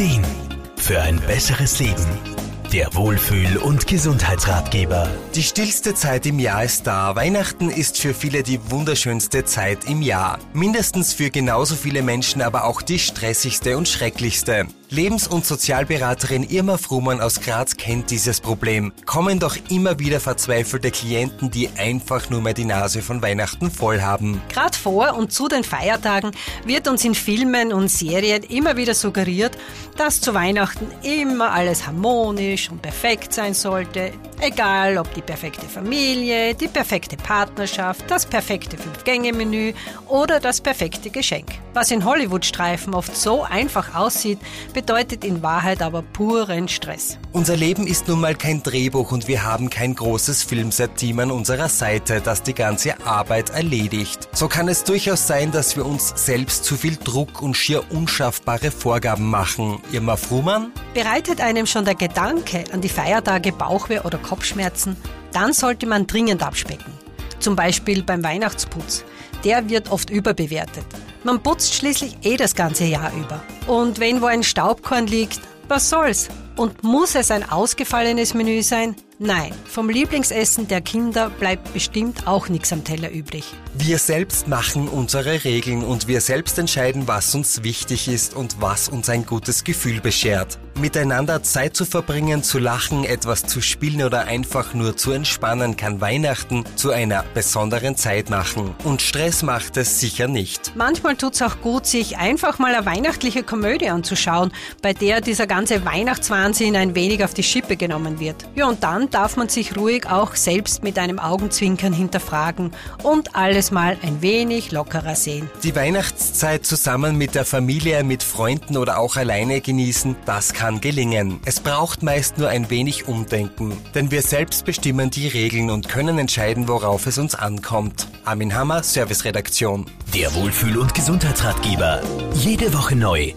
Ideen für ein besseres Leben. Der Wohlfühl- und Gesundheitsratgeber. Die stillste Zeit im Jahr ist da. Weihnachten ist für viele die wunderschönste Zeit im Jahr. Mindestens für genauso viele Menschen aber auch die stressigste und schrecklichste. Lebens- und Sozialberaterin Irma Frumann aus Graz kennt dieses Problem. Kommen doch immer wieder verzweifelte Klienten, die einfach nur mehr die Nase von Weihnachten voll haben. Gerade vor und zu den Feiertagen wird uns in Filmen und Serien immer wieder suggeriert, dass zu Weihnachten immer alles harmonisch und perfekt sein sollte. Egal ob die perfekte Familie, die perfekte Partnerschaft, das perfekte Fünf-Gänge-Menü oder das perfekte Geschenk. Was in Hollywood-Streifen oft so einfach aussieht, bedeutet in Wahrheit aber puren Stress. Unser Leben ist nun mal kein Drehbuch und wir haben kein großes Filmset-Team an unserer Seite, das die ganze Arbeit erledigt. So kann es durchaus sein, dass wir uns selbst zu viel Druck und schier unschaffbare Vorgaben machen. Irma Frumann? Bereitet einem schon der Gedanke an die Feiertage Bauchweh oder Kopfschmerzen, dann sollte man dringend abspecken. Zum Beispiel beim Weihnachtsputz. Der wird oft überbewertet. Man putzt schließlich eh das ganze Jahr über. Und wenn wo ein Staubkorn liegt, was soll's? Und muss es ein ausgefallenes Menü sein? Nein, vom Lieblingsessen der Kinder bleibt bestimmt auch nichts am Teller übrig. Wir selbst machen unsere Regeln und wir selbst entscheiden, was uns wichtig ist und was uns ein gutes Gefühl beschert. Miteinander Zeit zu verbringen, zu lachen, etwas zu spielen oder einfach nur zu entspannen, kann Weihnachten zu einer besonderen Zeit machen. Und Stress macht es sicher nicht. Manchmal tut's auch gut, sich einfach mal eine weihnachtliche Komödie anzuschauen, bei der dieser ganze Weihnachtswahnsinn ein wenig auf die Schippe genommen wird. Ja, und dann darf man sich ruhig auch selbst mit einem Augenzwinkern hinterfragen und alles mal ein wenig lockerer sehen. Die Weihnachtszeit zusammen mit der Familie, mit Freunden oder auch alleine genießen, das kann gelingen. Es braucht meist nur ein wenig Umdenken, denn wir selbst bestimmen die Regeln und können entscheiden, worauf es uns ankommt. Armin Hammer, Serviceredaktion. Der Wohlfühl- und Gesundheitsratgeber. Jede Woche neu